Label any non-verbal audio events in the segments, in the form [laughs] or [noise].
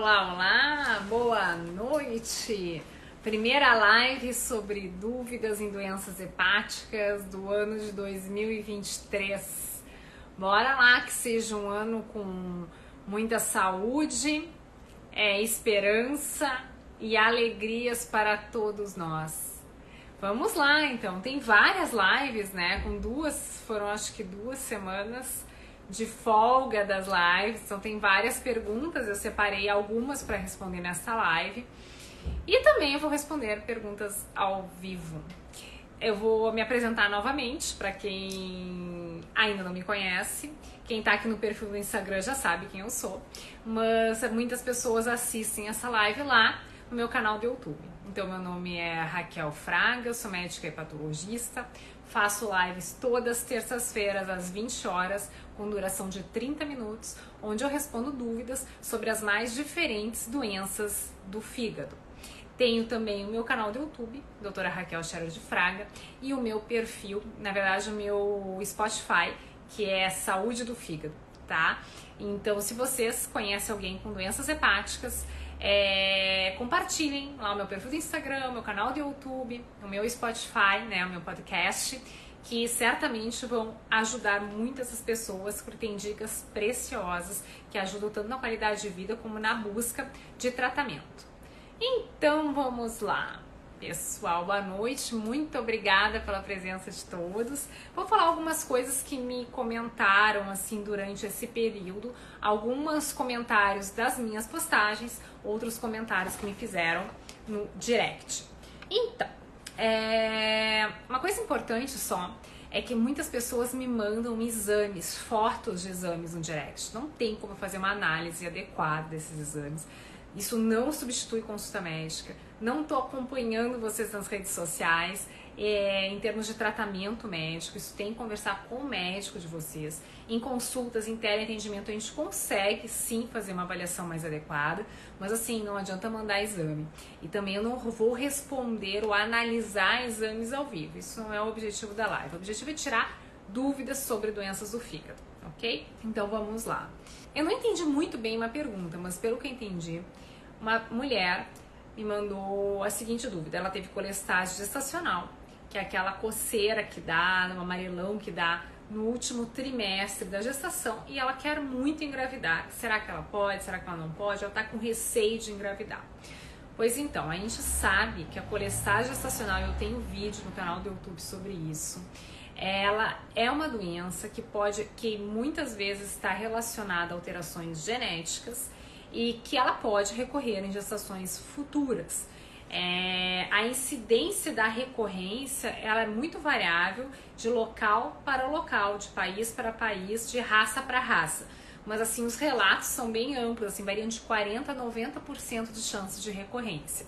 olá, olá, boa noite. Primeira live sobre dúvidas em doenças hepáticas do ano de 2023. Bora lá que seja um ano com muita saúde, é, esperança e alegrias para todos nós. Vamos lá, então. Tem várias lives, né? Com duas, foram acho que duas semanas de folga das lives, então tem várias perguntas, eu separei algumas para responder nessa live. E também eu vou responder perguntas ao vivo. Eu vou me apresentar novamente para quem ainda não me conhece. Quem está aqui no perfil do Instagram já sabe quem eu sou, mas muitas pessoas assistem essa live lá no meu canal do YouTube. Então, meu nome é Raquel Fraga, sou médica hepatologista, faço lives todas terças-feiras às 20 horas, com duração de 30 minutos, onde eu respondo dúvidas sobre as mais diferentes doenças do fígado. Tenho também o meu canal do YouTube, doutora Raquel Scherer de Fraga, e o meu perfil, na verdade, o meu Spotify, que é Saúde do Fígado, tá? Então, se vocês conhecem alguém com doenças hepáticas, é, compartilhem lá o meu perfil do Instagram, o meu canal do YouTube, o meu Spotify, né, o meu podcast, que certamente vão ajudar muitas essas pessoas, porque tem dicas preciosas que ajudam tanto na qualidade de vida como na busca de tratamento. Então vamos lá. Pessoal, boa noite, muito obrigada pela presença de todos. Vou falar algumas coisas que me comentaram assim durante esse período, alguns comentários das minhas postagens, outros comentários que me fizeram no direct. Então, é... uma coisa importante só é que muitas pessoas me mandam exames, fotos de exames no direct. Não tem como fazer uma análise adequada desses exames. Isso não substitui consulta médica não estou acompanhando vocês nas redes sociais. É, em termos de tratamento médico, isso tem que conversar com o médico de vocês. Em consultas, em teleatendimento, a gente consegue sim fazer uma avaliação mais adequada, mas assim, não adianta mandar exame. E também eu não vou responder ou analisar exames ao vivo, isso não é o objetivo da live. O objetivo é tirar dúvidas sobre doenças do fígado, ok? Então vamos lá. Eu não entendi muito bem uma pergunta, mas pelo que eu entendi, uma mulher me mandou a seguinte dúvida. Ela teve colestase gestacional, que é aquela coceira que dá, um amarelão que dá no último trimestre da gestação e ela quer muito engravidar. Será que ela pode? Será que ela não pode? Ela está com receio de engravidar. Pois então, a gente sabe que a colestase gestacional, eu tenho vídeo no canal do YouTube sobre isso. Ela é uma doença que pode, que muitas vezes está relacionada a alterações genéticas e que ela pode recorrer em gestações futuras. É, a incidência da recorrência ela é muito variável de local para local, de país para país, de raça para raça. Mas assim, os relatos são bem amplos, assim, variam de 40 a 90% de chance de recorrência.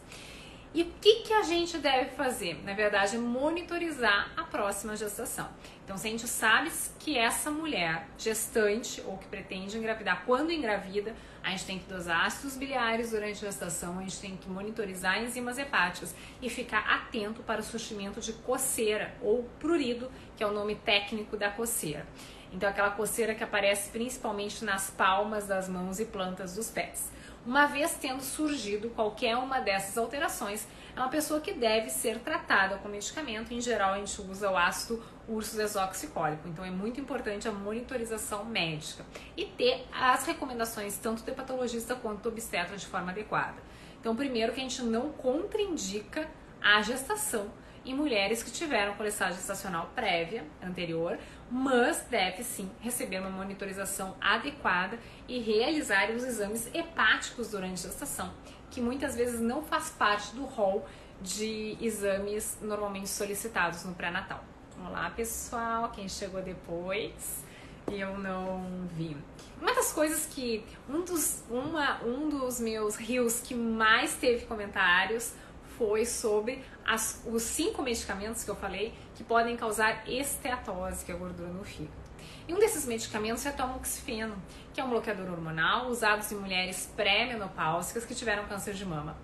E o que, que a gente deve fazer? Na verdade, é monitorizar a próxima gestação. Então, se a gente sabe que essa mulher gestante ou que pretende engravidar, quando engravida, a gente tem que dosar ácidos biliares durante a gestação, a gente tem que monitorizar enzimas hepáticas e ficar atento para o surgimento de coceira ou prurido, que é o nome técnico da coceira. Então, aquela coceira que aparece principalmente nas palmas das mãos e plantas dos pés. Uma vez tendo surgido qualquer uma dessas alterações, é uma pessoa que deve ser tratada com medicamento. Em geral, a gente usa o ácido urso desoxicólico. Então, é muito importante a monitorização médica e ter as recomendações tanto do hepatologista quanto do obstetra de forma adequada. Então, primeiro que a gente não contraindica a gestação em mulheres que tiveram colestase gestacional prévia, anterior, mas deve sim receber uma monitorização adequada e realizar os exames hepáticos durante a gestação, que muitas vezes não faz parte do rol de exames normalmente solicitados no pré-natal. Olá pessoal, quem chegou depois e eu não vi. Uma das coisas que um dos, uma, um dos meus rios que mais teve comentários foi sobre as, os cinco medicamentos que eu falei que podem causar esteatose, que é a gordura no fígado. E um desses medicamentos é o tamoxifeno, que é um bloqueador hormonal usado em mulheres pré-menopáusicas que tiveram câncer de mama.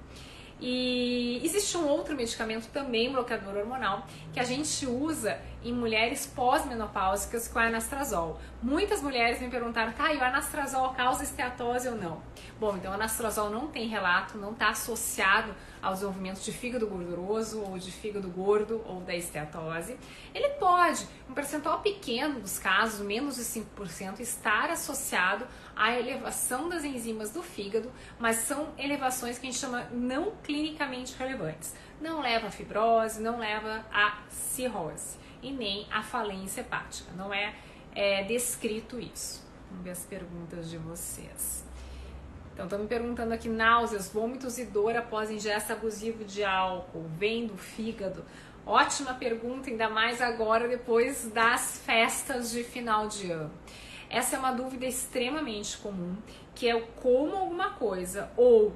E existe um outro medicamento também bloqueador hormonal que a gente usa em mulheres pós-menopáusicas com anastrozol. Muitas mulheres me perguntaram, tá, e o anastrozol causa esteatose ou não? Bom, então o anastrozol não tem relato, não está associado ao desenvolvimento de fígado gorduroso ou de fígado gordo ou da esteatose. Ele pode, um percentual pequeno dos casos, menos de 5%, estar associado à elevação das enzimas do fígado, mas são elevações que a gente chama não clinicamente relevantes. Não leva a fibrose, não leva a cirrose e nem a falência hepática. Não é, é descrito isso. Vamos ver as perguntas de vocês. Então, estão me perguntando aqui: náuseas, vômitos e dor após ingesta abusiva de álcool, vem do fígado? Ótima pergunta, ainda mais agora depois das festas de final de ano. Essa é uma dúvida extremamente comum, que é como alguma coisa, ou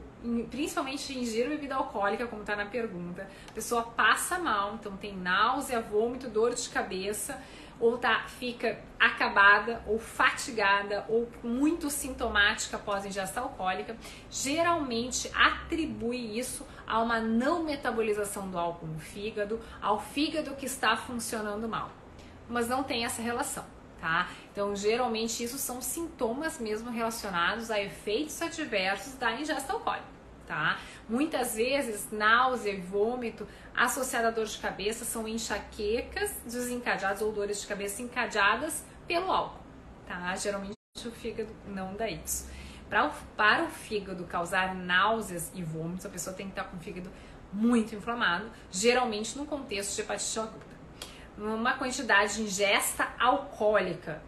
principalmente ingir bebida alcoólica, como está na pergunta, a pessoa passa mal, então tem náusea, vômito, dor de cabeça, ou tá, fica acabada, ou fatigada, ou muito sintomática após ingesta alcoólica, geralmente atribui isso a uma não metabolização do álcool no fígado, ao fígado que está funcionando mal. Mas não tem essa relação, tá? Então, geralmente, isso são sintomas mesmo relacionados a efeitos adversos da ingesta alcoólica tá? Muitas vezes, náusea e vômito associado à dor de cabeça são enxaquecas desencadeadas ou dores de cabeça encadeadas pelo álcool, tá? Geralmente o fígado não dá isso. Pra, para o fígado causar náuseas e vômitos, a pessoa tem que estar com o fígado muito inflamado, geralmente no contexto de hepatite. Uma quantidade de ingesta alcoólica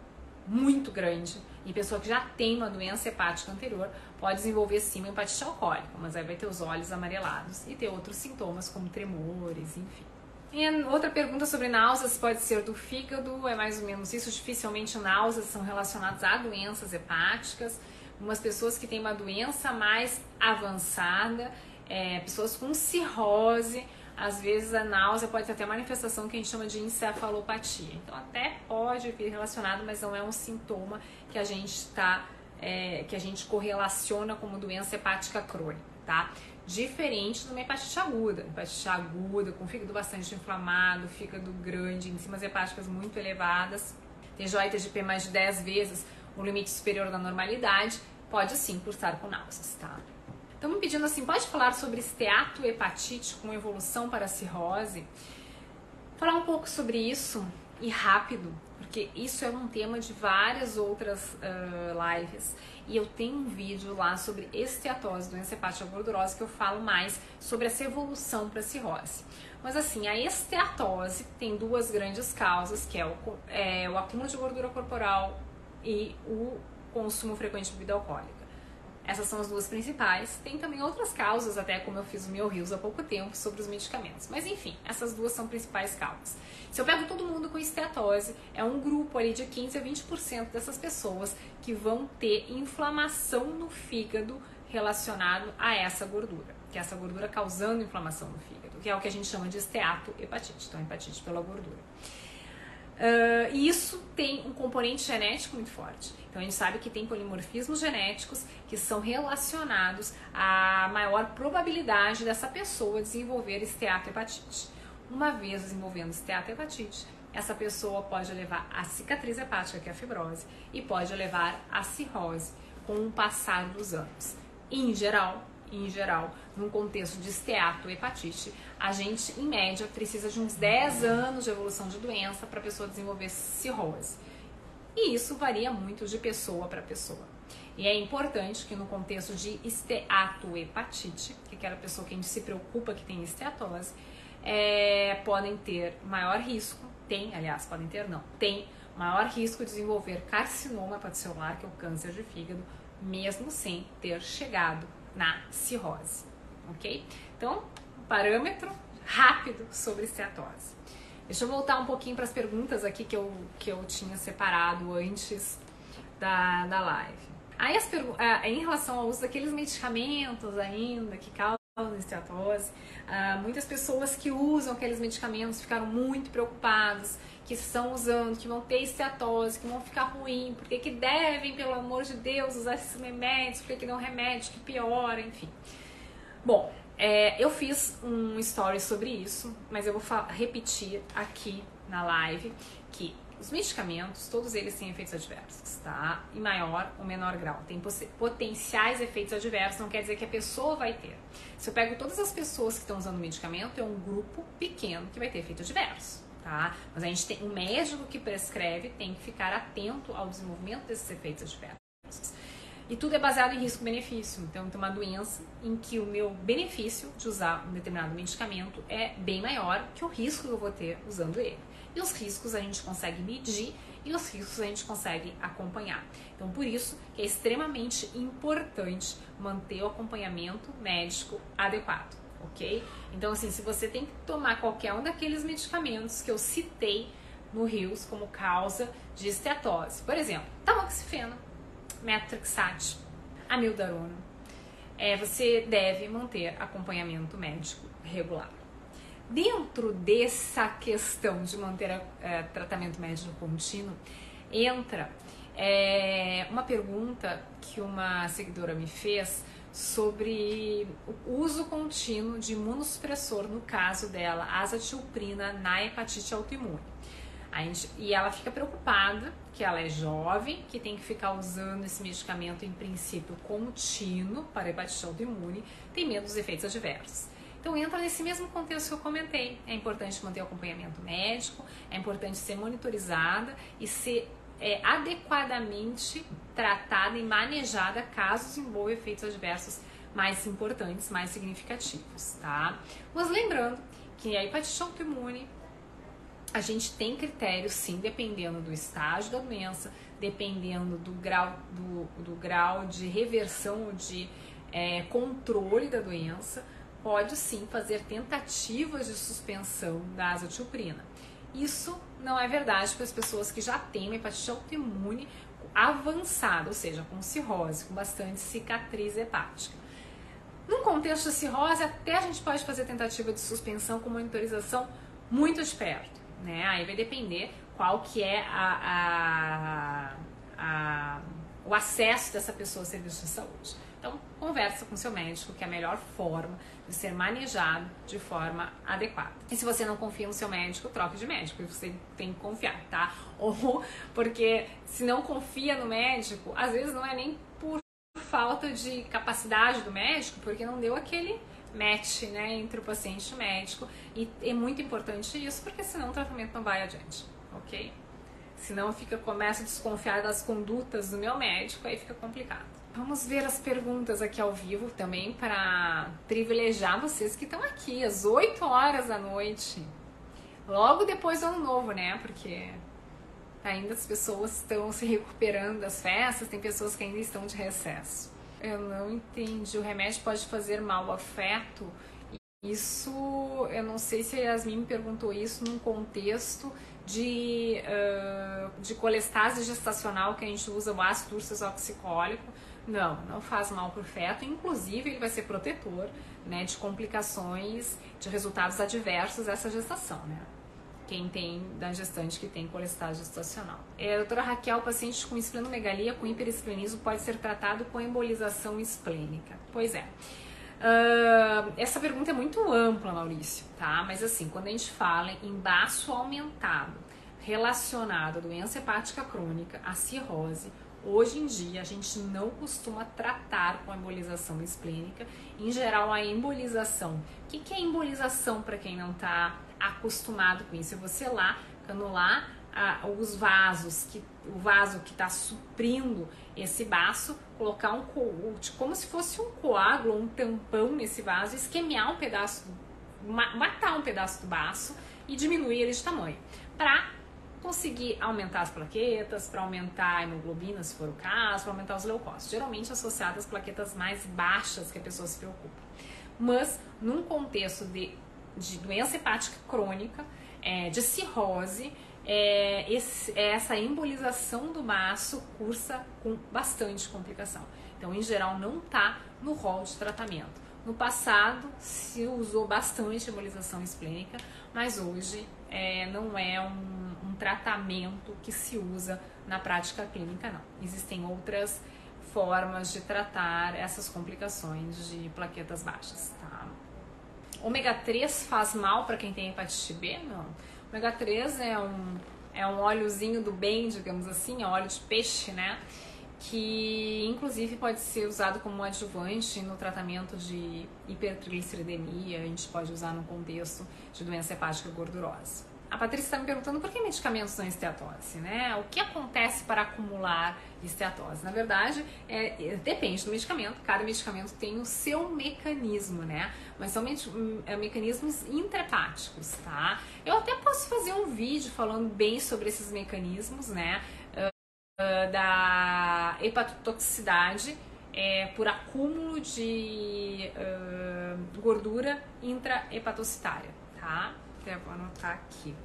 muito grande e pessoa que já tem uma doença hepática anterior pode desenvolver sim uma hepatite alcoólica, mas aí vai ter os olhos amarelados e ter outros sintomas como tremores, enfim. E outra pergunta sobre náuseas pode ser do fígado, é mais ou menos isso. Dificilmente náuseas são relacionadas a doenças hepáticas. Umas pessoas que têm uma doença mais avançada, é, pessoas com cirrose, às vezes a náusea pode ter até manifestação que a gente chama de encefalopatia. Então até pode vir relacionado, mas não é um sintoma que a gente está é, que a gente correlaciona como doença hepática crônica, tá? Diferente de uma hepatite aguda. Hepatite aguda, com fígado bastante inflamado, fígado grande, enzimas hepáticas muito elevadas, TJ de P mais de 10 vezes o limite superior da normalidade, pode sim cursar com náuseas, tá? Estamos pedindo assim, pode falar sobre esteatohepatite com evolução para cirrose? Falar um pouco sobre isso e rápido, porque isso é um tema de várias outras uh, lives. E eu tenho um vídeo lá sobre esteatose, doença hepática gordurosa, que eu falo mais sobre essa evolução para cirrose. Mas assim, a esteatose tem duas grandes causas, que é o, é o acúmulo de gordura corporal e o consumo frequente de bebida alcoólica. Essas são as duas principais. Tem também outras causas, até como eu fiz o meu Rios há pouco tempo, sobre os medicamentos. Mas enfim, essas duas são principais causas. Se eu pego todo mundo com esteatose, é um grupo ali de 15 a 20% dessas pessoas que vão ter inflamação no fígado relacionado a essa gordura, que é essa gordura causando inflamação no fígado, que é o que a gente chama de esteatohepatite, então hepatite pela gordura. Uh, e isso tem um componente genético muito forte. Então a gente sabe que tem polimorfismos genéticos que são relacionados à maior probabilidade dessa pessoa desenvolver esteatohepatite. Uma vez desenvolvendo esteatohepatite, essa pessoa pode levar a cicatriz hepática, que é a fibrose, e pode levar a cirrose com o passar dos anos. Em geral, em geral, num contexto de esteatohepatite, a gente, em média, precisa de uns 10 anos de evolução de doença para a pessoa desenvolver cirrose. E isso varia muito de pessoa para pessoa. E é importante que no contexto de esteatohepatite, que é aquela pessoa que a gente se preocupa que tem esteatose, é, podem ter maior risco, tem, aliás, podem ter não, tem maior risco de desenvolver carcinoma hepatocelular, que é o câncer de fígado, mesmo sem ter chegado na cirrose, ok? Então, parâmetro rápido sobre esteatose. Deixa eu voltar um pouquinho para as perguntas aqui que eu, que eu tinha separado antes da, da live. Aí, as é, em relação ao uso daqueles medicamentos ainda que causam esteatose, uh, muitas pessoas que usam aqueles medicamentos ficaram muito preocupadas que estão usando, que vão ter esteatose, que vão ficar ruim, porque que devem, pelo amor de Deus, usar esses remédios, porque que não remédio que piora, enfim. Bom, é, eu fiz um story sobre isso, mas eu vou repetir aqui na live que os medicamentos, todos eles têm efeitos adversos, tá? Em maior ou menor grau. Tem potenciais efeitos adversos, não quer dizer que a pessoa vai ter. Se eu pego todas as pessoas que estão usando medicamento, é um grupo pequeno que vai ter efeito adverso, tá? Mas a gente tem um médico que prescreve tem que ficar atento ao desenvolvimento desses efeitos adversos. E tudo é baseado em risco-benefício. Então, tem uma doença em que o meu benefício de usar um determinado medicamento é bem maior que o risco que eu vou ter usando ele. E os riscos a gente consegue medir e os riscos a gente consegue acompanhar. Então, por isso que é extremamente importante manter o acompanhamento médico adequado, ok? Então, assim, se você tem que tomar qualquer um daqueles medicamentos que eu citei no RIOS como causa de esteatose, por exemplo, tamoxifeno, metrixate, amildarona, é, você deve manter acompanhamento médico regular. Dentro dessa questão de manter é, tratamento médico contínuo, entra é, uma pergunta que uma seguidora me fez sobre o uso contínuo de imunossupressor, no caso dela, azatilprina na hepatite autoimune. Gente, e ela fica preocupada que ela é jovem, que tem que ficar usando esse medicamento em princípio contínuo para hepatite autoimune, tem medo dos efeitos adversos. Então entra nesse mesmo contexto que eu comentei. É importante manter o acompanhamento médico, é importante ser monitorizada e ser é, adequadamente tratada e manejada caso desenvolva efeitos adversos mais importantes, mais significativos, tá? Mas lembrando que a hepatite autoimune a gente tem critérios sim, dependendo do estágio da doença, dependendo do grau, do, do grau de reversão ou de é, controle da doença, pode sim fazer tentativas de suspensão da azotilprina. Isso não é verdade para as pessoas que já têm uma hepatite autoimune avançada, ou seja, com cirrose, com bastante cicatriz hepática. Num contexto de cirrose, até a gente pode fazer tentativa de suspensão com monitorização muito de perto, né? Aí vai depender qual que é a, a, a, o acesso dessa pessoa ao serviço de saúde. Então, conversa com seu médico, que é a melhor forma de ser manejado de forma adequada. E se você não confia no seu médico, troque de médico, você tem que confiar, tá? [laughs] Ou porque se não confia no médico, às vezes não é nem por falta de capacidade do médico, porque não deu aquele match, né, entre o paciente e o médico. E é muito importante isso, porque senão o tratamento não vai adiante, ok? Senão fica, começa a desconfiar das condutas do meu médico, aí fica complicado. Vamos ver as perguntas aqui ao vivo também para privilegiar vocês que estão aqui às 8 horas da noite. Logo depois do ano novo, né? Porque ainda as pessoas estão se recuperando das festas, tem pessoas que ainda estão de recesso. Eu não entendi. O remédio pode fazer mal ao feto? Isso, eu não sei se a Yasmin me perguntou isso num contexto de, uh, de colestase gestacional que a gente usa o ácido ursoxicólico não, não faz mal para o feto, inclusive ele vai ser protetor né, de complicações, de resultados adversos dessa gestação, né? Quem tem da gestante que tem colestase gestacional. É, doutora Raquel, paciente com esplenomegalia com hiperesplenismo pode ser tratado com embolização esplênica. Pois é. Uh, essa pergunta é muito ampla, Maurício, tá? Mas assim, quando a gente fala em baço aumentado relacionado à doença hepática crônica, a cirrose, Hoje em dia, a gente não costuma tratar com embolização esplênica. Em geral, a embolização. O que, é embolização para quem não está acostumado com isso? É você lá canular ah, os vasos, que, o vaso que está suprindo esse baço, colocar um como se fosse um coágulo, um tampão nesse vaso, esquemear um pedaço, matar um pedaço do baço e diminuir ele de tamanho. Para conseguir aumentar as plaquetas, para aumentar a hemoglobina, se for o caso, para aumentar os leucócitos, geralmente associadas às plaquetas mais baixas que a pessoa se preocupa. Mas num contexto de, de doença hepática crônica, é, de cirrose, é, esse, essa embolização do baço cursa com bastante complicação. Então, em geral, não está no rol de tratamento. No passado se usou bastante embolização esplênica, mas hoje é, não é um, tratamento que se usa na prática clínica, não. Existem outras formas de tratar essas complicações de plaquetas baixas, tá? Ômega 3 faz mal para quem tem hepatite B? Não. Ômega 3 é um, é um óleozinho do bem, digamos assim, é óleo de peixe, né? Que inclusive pode ser usado como adjuvante no tratamento de hipertrigliceridemia, a gente pode usar no contexto de doença hepática gordurosa. A Patrícia está me perguntando por que medicamentos são esteatose, né? O que acontece para acumular esteatose? Na verdade, é, é, depende do medicamento, cada medicamento tem o seu mecanismo, né? Mas são me hum, é, mecanismos intrahepáticos, tá? Eu até posso fazer um vídeo falando bem sobre esses mecanismos, né? Uh, da hepatotoxicidade é, por acúmulo de uh, gordura intrahepatocitária, tá? Até vou anotar aqui.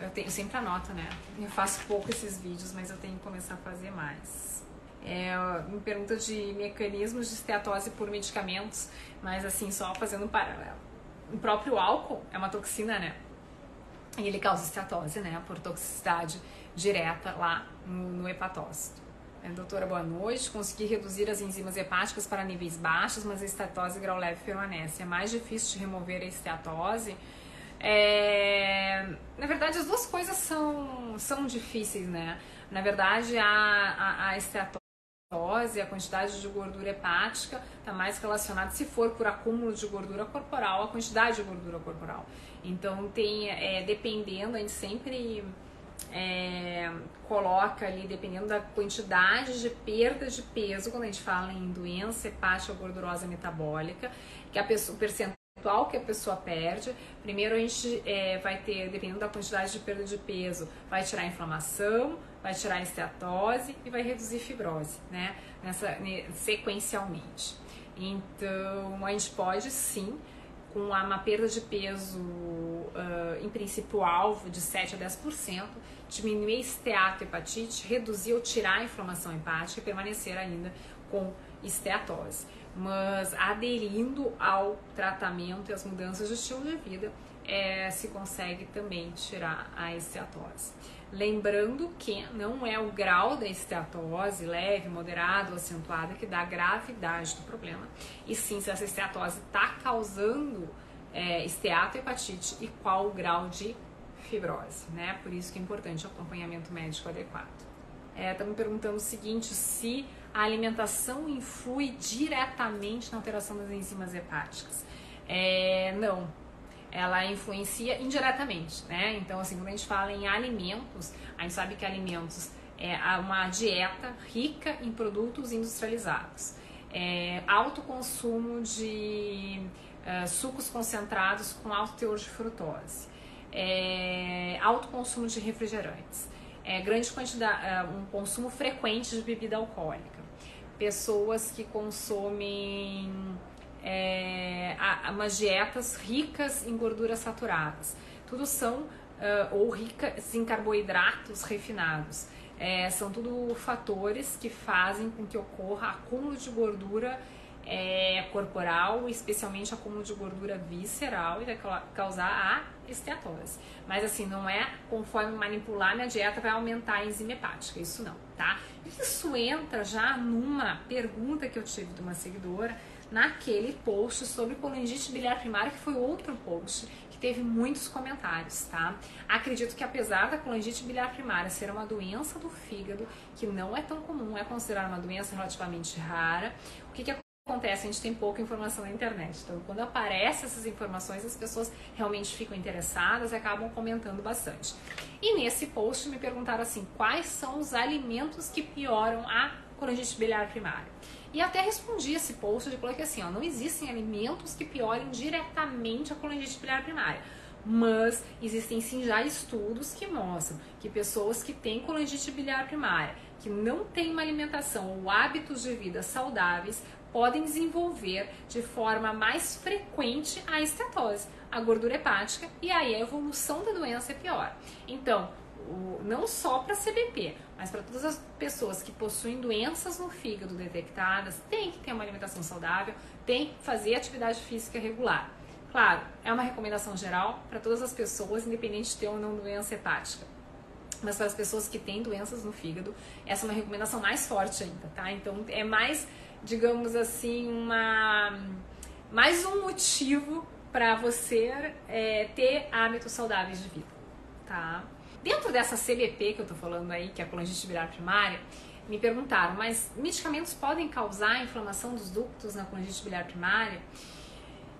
Eu, tenho, eu sempre anoto, né? Eu faço pouco esses vídeos, mas eu tenho que começar a fazer mais. É, me pergunta de mecanismos de esteatose por medicamentos, mas assim, só fazendo um paralelo. O próprio álcool é uma toxina, né? E ele causa esteatose, né? Por toxicidade direta lá no, no hepatócito. É, doutora, boa noite. Consegui reduzir as enzimas hepáticas para níveis baixos, mas a esteatose grau leve permanece. É mais difícil de remover a esteatose é, na verdade, as duas coisas são, são difíceis, né? Na verdade, a, a, a esteatose, a quantidade de gordura hepática, está mais relacionada, se for por acúmulo de gordura corporal, a quantidade de gordura corporal. Então, tem, é, dependendo, a gente sempre é, coloca ali, dependendo da quantidade de perda de peso, quando a gente fala em doença hepática gordurosa metabólica, que a pessoa, o percentual percentual que a pessoa perde. Primeiro a gente é, vai ter, dependendo da quantidade de perda de peso, vai tirar a inflamação, vai tirar a esteatose e vai reduzir fibrose, né? Nessa, sequencialmente. Então a gente pode sim, com uma perda de peso uh, em princípio alvo de 7 a 10%, diminuir a esteatohepatite, reduzir ou tirar a inflamação hepática e permanecer ainda com esteatose mas aderindo ao tratamento e às mudanças de estilo de vida, é, se consegue também tirar a esteatose. Lembrando que não é o grau da esteatose, leve, moderado ou acentuada, que dá a gravidade do problema, e sim se essa esteatose está causando é, esteatohepatite e qual o grau de fibrose, né? Por isso que é importante o acompanhamento médico adequado. Estamos é, perguntando o seguinte, se a alimentação influi diretamente na alteração das enzimas hepáticas. É, não, ela influencia indiretamente, né? Então, assim, quando a gente fala em alimentos, a gente sabe que alimentos é uma dieta rica em produtos industrializados, é, alto consumo de uh, sucos concentrados com alto teor de frutose, é, alto consumo de refrigerantes, é, grande quantidade, é, um consumo frequente de bebida alcoólica pessoas que consomem é, umas dietas ricas em gorduras saturadas. Tudo são, uh, ou ricas em carboidratos refinados. É, são tudo fatores que fazem com que ocorra acúmulo de gordura é, corporal, especialmente acúmulo de gordura visceral e vai causar a esteatose. Mas assim, não é conforme manipular minha dieta vai aumentar a enzima hepática, isso não, tá? Isso entra já numa pergunta que eu tive de uma seguidora naquele post sobre colangite biliar primária, que foi outro post que teve muitos comentários, tá? Acredito que apesar da colangite biliar primária ser uma doença do fígado, que não é tão comum, é considerada uma doença relativamente rara, o que, que? A gente tem pouca informação na internet. Então, quando aparecem essas informações, as pessoas realmente ficam interessadas e acabam comentando bastante. E nesse post me perguntaram assim: quais são os alimentos que pioram a colangite biliar primária? E até respondi esse post e coloquei assim: ó, não existem alimentos que piorem diretamente a colangite biliar primária. Mas existem sim já estudos que mostram que pessoas que têm colangite biliar primária, que não têm uma alimentação ou hábitos de vida saudáveis, podem desenvolver de forma mais frequente a estetose, a gordura hepática, e aí a evolução da doença é pior. Então, não só para CBP, mas para todas as pessoas que possuem doenças no fígado detectadas, tem que ter uma alimentação saudável, tem que fazer atividade física regular. Claro, é uma recomendação geral para todas as pessoas, independente de ter ou não doença hepática. Mas para as pessoas que têm doenças no fígado, essa é uma recomendação mais forte ainda, tá? Então é mais digamos assim, uma mais um motivo para você é, ter hábitos saudáveis de vida, tá? Dentro dessa CBP que eu tô falando aí, que é a colangite biliar primária, me perguntaram, mas medicamentos podem causar inflamação dos ductos na colangite biliar primária?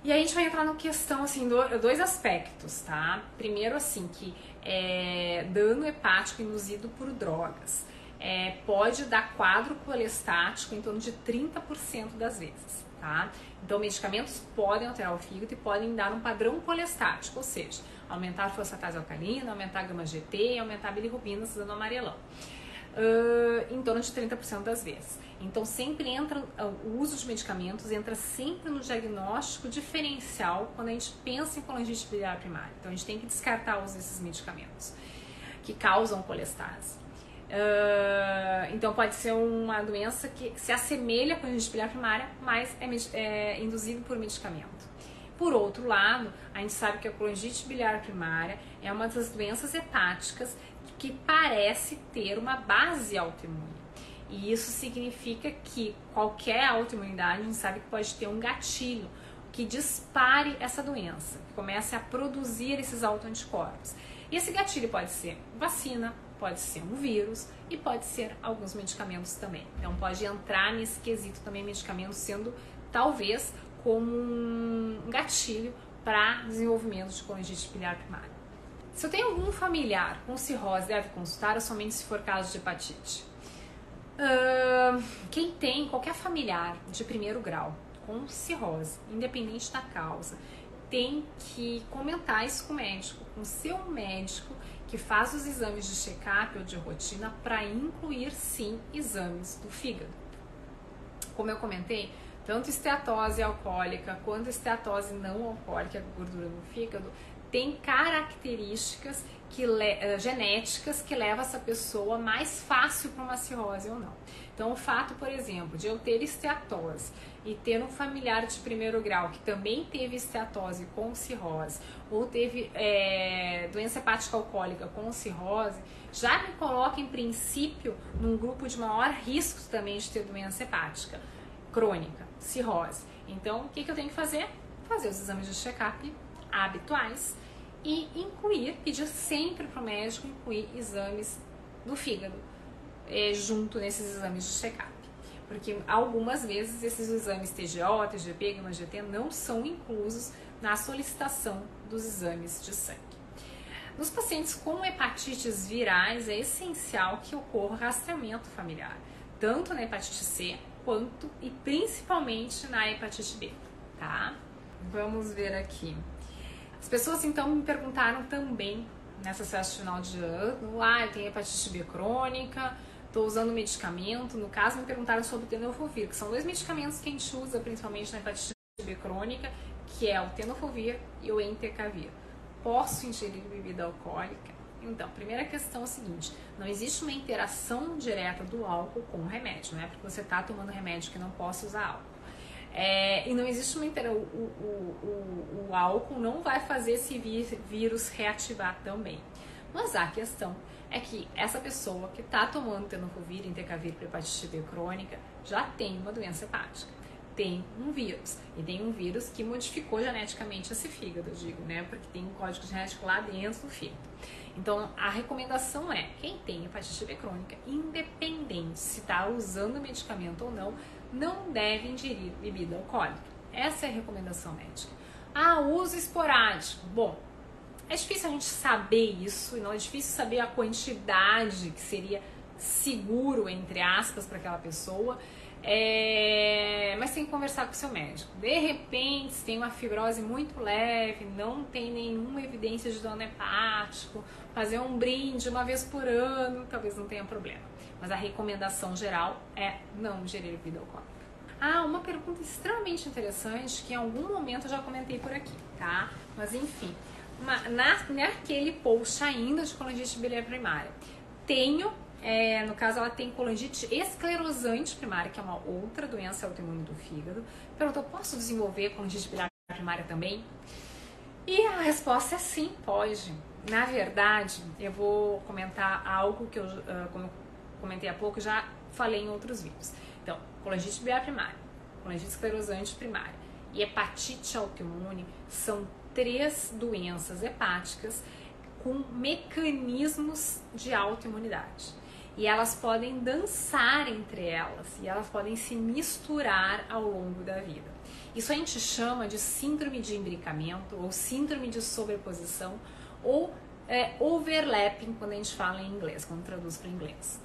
E aí a gente vai entrar na questão, assim, do, dois aspectos, tá? Primeiro, assim, que é, dano hepático induzido por drogas é, pode dar quadro colestático em torno de 30% das vezes, tá? Então, medicamentos podem alterar o fígado e podem dar um padrão colestático, ou seja, aumentar a fosfatase alcalina, aumentar a gama-GT e aumentar a bilirrubina, dando amarelão. Uh, em torno de 30% das vezes. Então sempre entra o uso de medicamentos entra sempre no diagnóstico diferencial quando a gente pensa em colangite biliar primária. Então a gente tem que descartar os esses medicamentos que causam colestase. Uh, então pode ser uma doença que se assemelha com a biliar primária, mas é, é induzido por medicamento. Por outro lado, a gente sabe que a colangite biliar primária é uma das doenças hepáticas que parece ter uma base autoimune. E isso significa que qualquer autoimunidade, a gente sabe que pode ter um gatilho que dispare essa doença, que comece a produzir esses autoanticorpos. E esse gatilho pode ser vacina, pode ser um vírus e pode ser alguns medicamentos também. Então pode entrar nesse quesito também medicamentos sendo talvez como um gatilho para desenvolvimento de colangite biliar primária. Se eu tenho algum familiar com cirrose, deve consultar ou somente se for caso de hepatite? Uh, quem tem qualquer familiar de primeiro grau com cirrose, independente da causa, tem que comentar isso com o médico, com o seu médico que faz os exames de check-up ou de rotina para incluir sim exames do fígado. Como eu comentei, tanto esteatose alcoólica quanto esteatose não alcoólica, gordura no fígado, tem características que, uh, genéticas que levam essa pessoa mais fácil para uma cirrose ou não. Então, o fato, por exemplo, de eu ter esteatose e ter um familiar de primeiro grau que também teve esteatose com cirrose ou teve é, doença hepática alcoólica com cirrose, já me coloca, em princípio, num grupo de maior risco também de ter doença hepática crônica, cirrose. Então, o que, que eu tenho que fazer? Fazer os exames de check-up habituais e incluir, pedir sempre para o médico incluir exames do fígado é, junto nesses exames de check-up. Porque algumas vezes esses exames TGO, TGP, Gama GT não são inclusos na solicitação dos exames de sangue. Nos pacientes com hepatites virais é essencial que ocorra rastreamento familiar, tanto na hepatite C quanto e principalmente na hepatite B, tá? Vamos ver aqui. As pessoas então me perguntaram também nessa festa final de ano, ah, eu tenho hepatite B crônica, estou usando medicamento. No caso, me perguntaram sobre o tenofovir, que são dois medicamentos que a gente usa principalmente na hepatite B crônica, que é o tenofovir e o entecavir. Posso ingerir bebida alcoólica? Então, primeira questão é a seguinte: não existe uma interação direta do álcool com o remédio, não é porque você está tomando remédio que não possa usar álcool. É, e não existe uma interação. O, o, o, o, álcool não vai fazer esse vírus reativar também. Mas a questão é que essa pessoa que está tomando tenofovir, entecavir para hepatite B crônica já tem uma doença hepática, tem um vírus. E tem um vírus que modificou geneticamente esse fígado, digo, né? Porque tem um código genético lá dentro do fígado. Então, a recomendação é: quem tem hepatite B crônica, independente se está usando medicamento ou não, não deve ingerir bebida alcoólica. Essa é a recomendação médica. Ah, uso esporádico. Bom, é difícil a gente saber isso, não é difícil saber a quantidade que seria seguro, entre aspas, para aquela pessoa. É... Mas tem que conversar com o seu médico. De repente, se tem uma fibrose muito leve, não tem nenhuma evidência de dano hepático, fazer um brinde uma vez por ano, talvez não tenha problema. Mas a recomendação geral é não ingerir bebida alcoólica. Ah, uma pergunta extremamente interessante que em algum momento eu já comentei por aqui, tá? Mas enfim, na, naquele post ainda de colangite biliar primária, tenho é, no caso, ela tem colangite esclerosante primária, que é uma outra doença autoimune do fígado. Perguntou: posso desenvolver colangite biliar primária também? E a resposta é sim, pode. Na verdade, eu vou comentar algo que eu, uh, como eu comentei há pouco, já falei em outros vídeos. Então, colangite biliar primária, colangite esclerosante primária e hepatite autoimune são três doenças hepáticas com mecanismos de autoimunidade. E elas podem dançar entre elas e elas podem se misturar ao longo da vida. Isso a gente chama de síndrome de imbricamento ou síndrome de sobreposição ou é, overlapping quando a gente fala em inglês, quando traduz para inglês.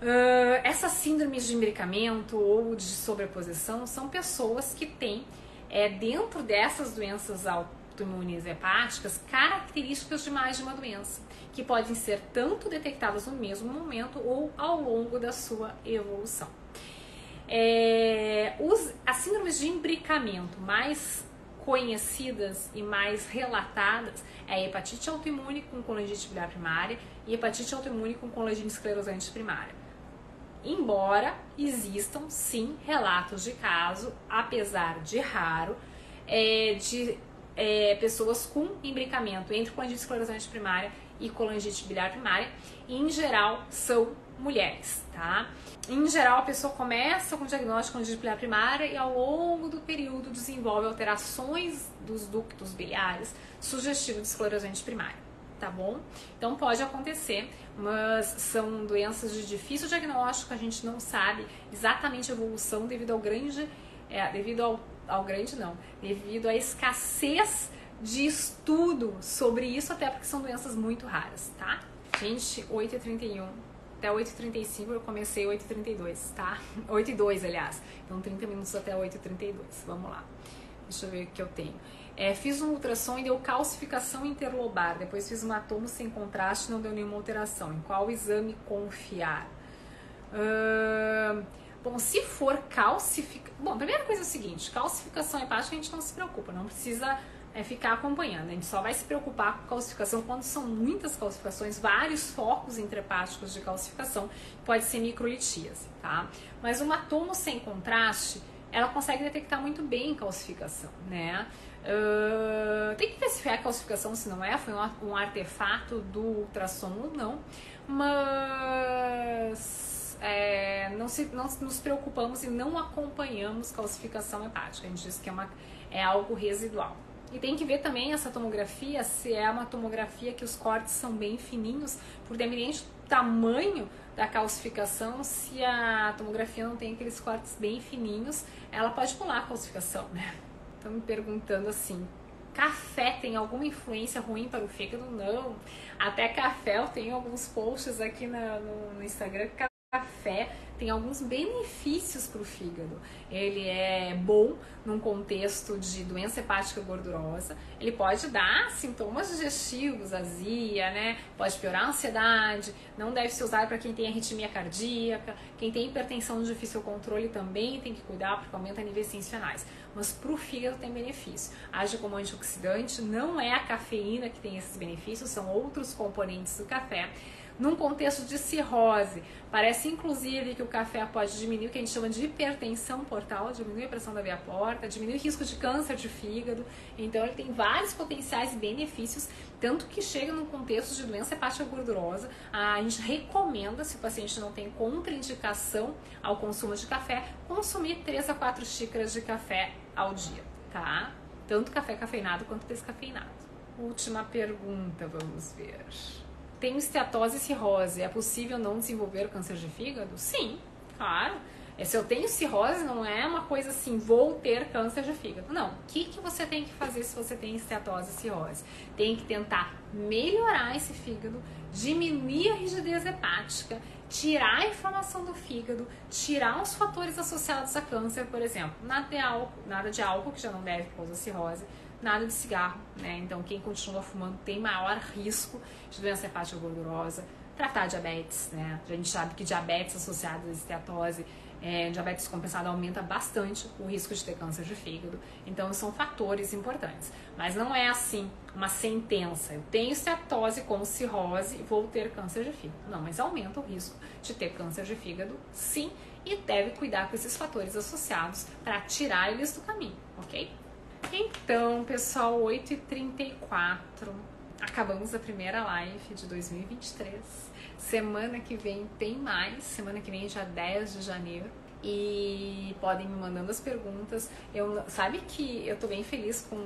Uh, essas síndromes de imbricamento ou de sobreposição são pessoas que têm, é, dentro dessas doenças autoimunes hepáticas, características de mais de uma doença, que podem ser tanto detectadas no mesmo momento ou ao longo da sua evolução. É, os, as síndromes de imbricamento mais conhecidas e mais relatadas é a hepatite autoimune com colangite biliar primária e hepatite autoimune com colangite esclerosante primária. Embora existam sim relatos de caso, apesar de raro, é, de é, pessoas com imbricamento entre colangite esclerosante primária e colangite biliar primária, e em geral são mulheres, tá? Em geral, a pessoa começa com o diagnóstico de biliar primária e ao longo do período desenvolve alterações dos ductos biliares sugestivos de esclerosante primária, tá bom? Então pode acontecer, mas são doenças de difícil diagnóstico, a gente não sabe exatamente a evolução devido ao grande, é, devido ao, ao grande não, devido à escassez de estudo sobre isso, até porque são doenças muito raras, tá? Gente, 8h31 até 8h35 eu comecei 8h32, tá? 8h02, aliás. Então 30 minutos até 8h32. Vamos lá. Deixa eu ver o que eu tenho. É, fiz um ultrassom e deu calcificação interlobar. Depois fiz um atomo sem contraste não deu nenhuma alteração. Em qual exame confiar? Uh, bom, se for calcificação. Bom, primeira coisa é o seguinte: calcificação hepática a gente não se preocupa, não precisa é ficar acompanhando. A gente só vai se preocupar com calcificação quando são muitas calcificações, vários focos intrahepáticos de calcificação, pode ser microlitíase, tá? Mas uma tomo sem contraste, ela consegue detectar muito bem calcificação, né? Uh, tem que verificar a calcificação se não é, foi um, um artefato do ultrassom ou não, mas é, não, se, nos preocupamos e não acompanhamos calcificação hepática. A gente diz que é, uma, é algo residual. E tem que ver também essa tomografia, se é uma tomografia que os cortes são bem fininhos, por dependente do tamanho da calcificação, se a tomografia não tem aqueles cortes bem fininhos, ela pode pular a calcificação, né? Estão me perguntando assim, café tem alguma influência ruim para o fígado? Não. Até café, eu tenho alguns posts aqui na, no, no Instagram, café tem alguns benefícios para o fígado. Ele é bom num contexto de doença hepática gordurosa. Ele pode dar sintomas digestivos, azia, né? Pode piorar a ansiedade. Não deve ser usado para quem tem arritmia cardíaca. Quem tem hipertensão de difícil controle também tem que cuidar porque aumenta níveis tensionais. Mas para o fígado tem benefício. Age como antioxidante. Não é a cafeína que tem esses benefícios, são outros componentes do café num contexto de cirrose. Parece inclusive que o café pode diminuir o que a gente chama de hipertensão portal, diminuir a pressão da via porta, diminuir o risco de câncer de fígado. Então ele tem vários potenciais benefícios, tanto que chega num contexto de doença hepática gordurosa, a gente recomenda, se o paciente não tem contraindicação ao consumo de café, consumir 3 a 4 xícaras de café ao dia, tá? Tanto café cafeinado quanto descafeinado. Última pergunta, vamos ver tenho esteatose cirrose, é possível não desenvolver câncer de fígado? Sim, claro. É, se eu tenho cirrose, não é uma coisa assim, vou ter câncer de fígado. Não. O que, que você tem que fazer se você tem esteatose cirrose? Tem que tentar melhorar esse fígado, diminuir a rigidez hepática, tirar a inflamação do fígado, tirar os fatores associados a câncer, por exemplo, nada de álcool, nada de álcool que já não deve causar cirrose, nada de cigarro, né? Então, quem continua fumando tem maior risco de doença hepática gordurosa, tratar diabetes, né? A gente sabe que diabetes associado à esteatose, é, diabetes compensado aumenta bastante o risco de ter câncer de fígado. Então, são fatores importantes. Mas não é assim uma sentença. Eu tenho esteatose com cirrose e vou ter câncer de fígado. Não, mas aumenta o risco de ter câncer de fígado, sim, e deve cuidar com esses fatores associados para tirar eles do caminho, ok? Então, pessoal, 8h34. Acabamos a primeira live de 2023. Semana que vem tem mais. Semana que vem, já 10 de janeiro. E podem me mandando as perguntas. Eu sabe que eu tô bem feliz com,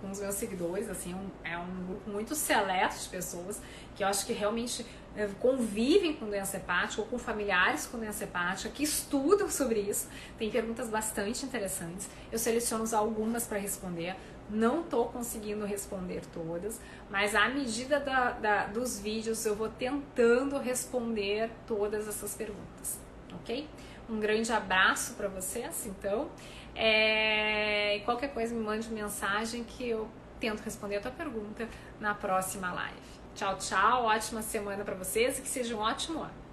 com os meus seguidores, assim, é um, é um grupo muito seleto de pessoas que eu acho que realmente é, convivem com doença hepática ou com familiares com doença hepática, que estudam sobre isso. Tem perguntas bastante interessantes. Eu seleciono algumas para responder. Não estou conseguindo responder todas, mas à medida da, da, dos vídeos eu vou tentando responder todas essas perguntas, ok? Um grande abraço para vocês, então. É, e qualquer coisa me mande mensagem que eu tento responder a tua pergunta na próxima live. Tchau, tchau. Ótima semana para vocês e que seja um ótimo ano.